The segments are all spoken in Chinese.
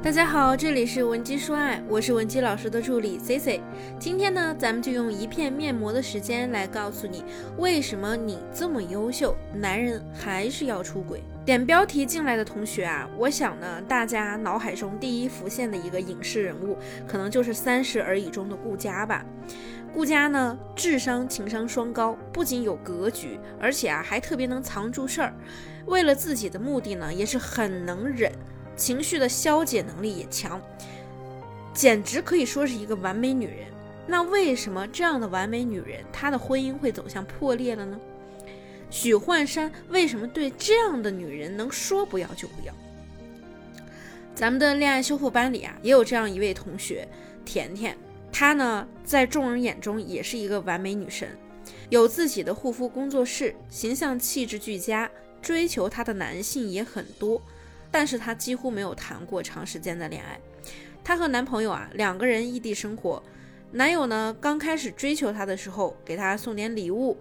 大家好，这里是文姬说爱，我是文姬老师的助理 C C。今天呢，咱们就用一片面膜的时间来告诉你，为什么你这么优秀，男人还是要出轨。点标题进来的同学啊，我想呢，大家脑海中第一浮现的一个影视人物，可能就是《三十而已》中的顾佳吧。顾佳呢，智商情商双高，不仅有格局，而且啊，还特别能藏住事儿。为了自己的目的呢，也是很能忍。情绪的消解能力也强，简直可以说是一个完美女人。那为什么这样的完美女人，她的婚姻会走向破裂了呢？许幻山为什么对这样的女人能说不要就不要？咱们的恋爱修复班里啊，也有这样一位同学，甜甜，她呢在众人眼中也是一个完美女神，有自己的护肤工作室，形象气质俱佳，追求她的男性也很多。但是她几乎没有谈过长时间的恋爱。她和男朋友啊两个人异地生活，男友呢刚开始追求她的时候，给她送点礼物，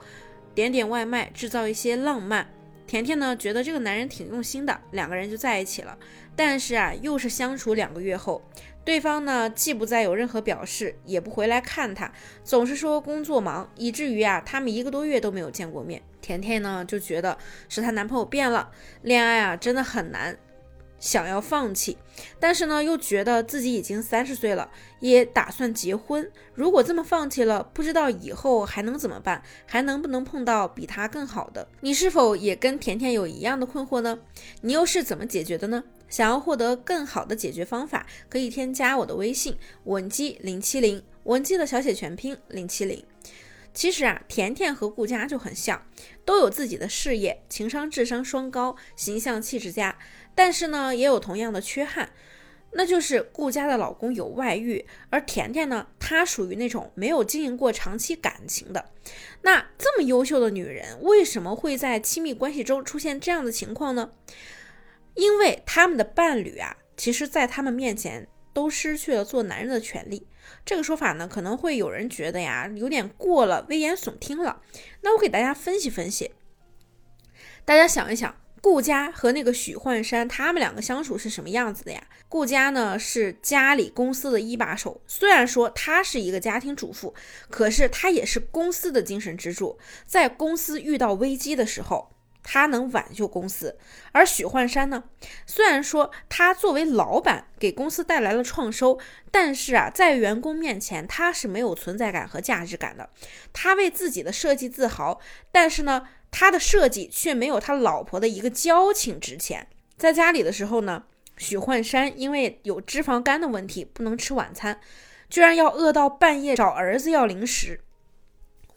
点点外卖，制造一些浪漫。甜甜呢觉得这个男人挺用心的，两个人就在一起了。但是啊，又是相处两个月后，对方呢既不再有任何表示，也不回来看她，总是说工作忙，以至于啊他们一个多月都没有见过面。甜甜呢就觉得是她男朋友变了，恋爱啊真的很难。想要放弃，但是呢，又觉得自己已经三十岁了，也打算结婚。如果这么放弃了，不知道以后还能怎么办，还能不能碰到比他更好的？你是否也跟甜甜有一样的困惑呢？你又是怎么解决的呢？想要获得更好的解决方法，可以添加我的微信文姬零七零，文姬的小写全拼零七零。其实啊，甜甜和顾佳就很像，都有自己的事业，情商智商双高，形象气质佳。但是呢，也有同样的缺憾，那就是顾佳的老公有外遇，而甜甜呢，她属于那种没有经营过长期感情的。那这么优秀的女人，为什么会在亲密关系中出现这样的情况呢？因为他们的伴侣啊，其实在他们面前都失去了做男人的权利。这个说法呢，可能会有人觉得呀，有点过了，危言耸听了。那我给大家分析分析，大家想一想。顾家和那个许幻山，他们两个相处是什么样子的呀？顾家呢是家里公司的一把手，虽然说她是一个家庭主妇，可是她也是公司的精神支柱。在公司遇到危机的时候，他能挽救公司。而许幻山呢，虽然说他作为老板给公司带来了创收，但是啊，在员工面前他是没有存在感和价值感的。他为自己的设计自豪，但是呢。他的设计却没有他老婆的一个交情值钱。在家里的时候呢，许幻山因为有脂肪肝的问题，不能吃晚餐，居然要饿到半夜找儿子要零食。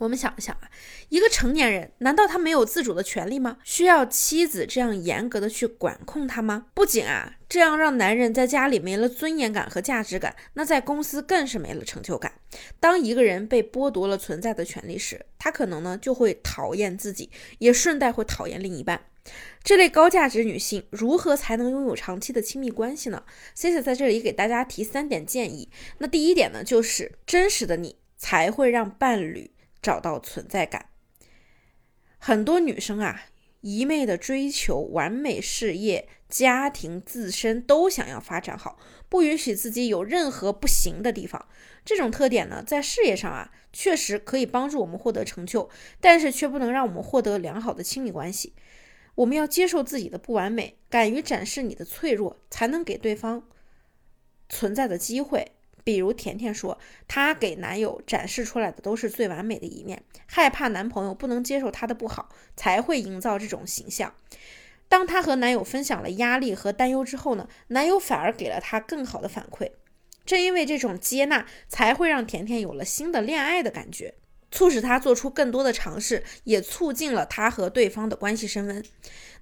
我们想一想啊，一个成年人难道他没有自主的权利吗？需要妻子这样严格的去管控他吗？不仅啊，这样让男人在家里没了尊严感和价值感，那在公司更是没了成就感。当一个人被剥夺了存在的权利时，他可能呢就会讨厌自己，也顺带会讨厌另一半。这类高价值女性如何才能拥有长期的亲密关系呢？C C 在这里给大家提三点建议。那第一点呢，就是真实的你才会让伴侣。找到存在感。很多女生啊，一昧的追求完美事业、家庭、自身都想要发展好，不允许自己有任何不行的地方。这种特点呢，在事业上啊，确实可以帮助我们获得成就，但是却不能让我们获得良好的亲密关系。我们要接受自己的不完美，敢于展示你的脆弱，才能给对方存在的机会。比如甜甜说，她给男友展示出来的都是最完美的一面，害怕男朋友不能接受她的不好，才会营造这种形象。当她和男友分享了压力和担忧之后呢，男友反而给了她更好的反馈。正因为这种接纳，才会让甜甜有了新的恋爱的感觉，促使她做出更多的尝试，也促进了她和对方的关系升温。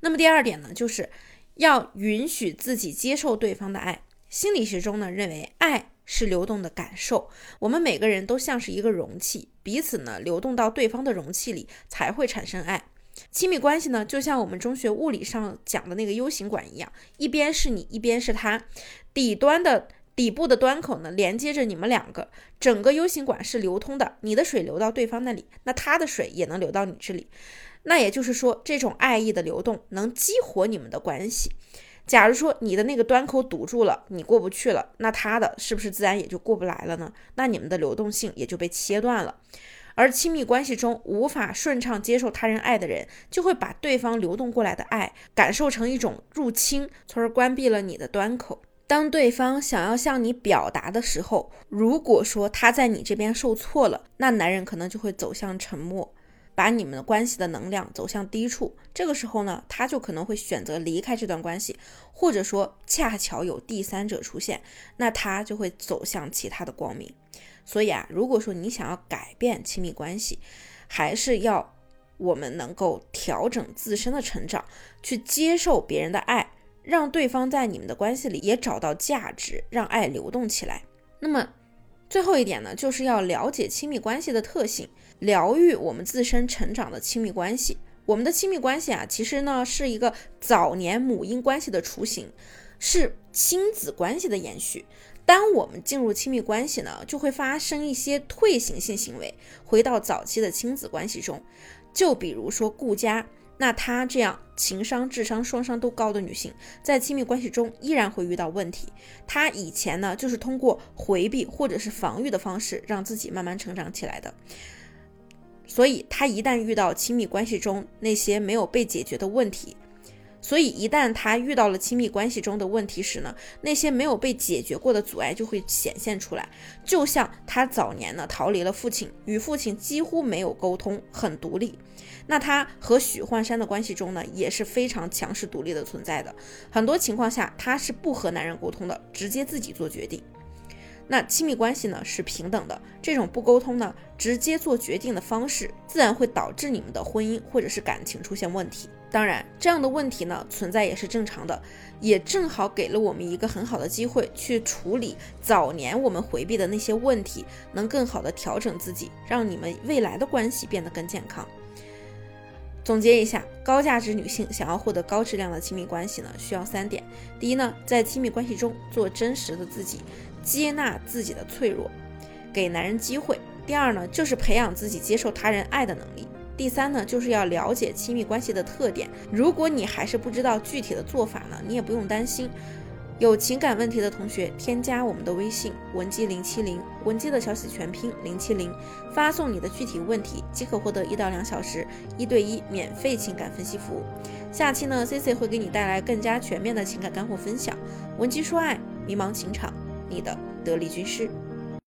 那么第二点呢，就是要允许自己接受对方的爱。心理学中呢，认为爱。是流动的感受，我们每个人都像是一个容器，彼此呢流动到对方的容器里，才会产生爱。亲密关系呢，就像我们中学物理上讲的那个 U 型管一样，一边是你，一边是他，底端的底部的端口呢连接着你们两个，整个 U 型管是流通的，你的水流到对方那里，那他的水也能流到你这里。那也就是说，这种爱意的流动能激活你们的关系。假如说你的那个端口堵住了，你过不去了，那他的是不是自然也就过不来了呢？那你们的流动性也就被切断了。而亲密关系中无法顺畅接受他人爱的人，就会把对方流动过来的爱感受成一种入侵，从而关闭了你的端口。当对方想要向你表达的时候，如果说他在你这边受挫了，那男人可能就会走向沉默，把你们的关系的能量走向低处。这个时候呢，他就可能会选择离开这段关系，或者说恰巧有第三者出现，那他就会走向其他的光明。所以啊，如果说你想要改变亲密关系，还是要我们能够调整自身的成长，去接受别人的爱，让对方在你们的关系里也找到价值，让爱流动起来。那么最后一点呢，就是要了解亲密关系的特性，疗愈我们自身成长的亲密关系。我们的亲密关系啊，其实呢是一个早年母婴关系的雏形，是亲子关系的延续。当我们进入亲密关系呢，就会发生一些退行性行为，回到早期的亲子关系中。就比如说顾佳，那她这样情商、智商双商都高的女性，在亲密关系中依然会遇到问题。她以前呢，就是通过回避或者是防御的方式，让自己慢慢成长起来的。所以她一旦遇到亲密关系中那些没有被解决的问题，所以，一旦他遇到了亲密关系中的问题时呢，那些没有被解决过的阻碍就会显现出来。就像他早年呢逃离了父亲，与父亲几乎没有沟通，很独立。那他和许幻山的关系中呢，也是非常强势独立的存在的。很多情况下，他是不和男人沟通的，直接自己做决定。那亲密关系呢是平等的，这种不沟通呢，直接做决定的方式，自然会导致你们的婚姻或者是感情出现问题。当然，这样的问题呢存在也是正常的，也正好给了我们一个很好的机会去处理早年我们回避的那些问题，能更好的调整自己，让你们未来的关系变得更健康。总结一下，高价值女性想要获得高质量的亲密关系呢，需要三点：第一呢，在亲密关系中做真实的自己。接纳自己的脆弱，给男人机会。第二呢，就是培养自己接受他人爱的能力。第三呢，就是要了解亲密关系的特点。如果你还是不知道具体的做法呢，你也不用担心。有情感问题的同学，添加我们的微信文姬零七零，文姬的小写全拼零七零，发送你的具体问题，即可获得一到两小时一对一免费情感分析服务。下期呢，C C 会给你带来更加全面的情感干货分享。文姬说爱，迷茫情场。你的得力军师。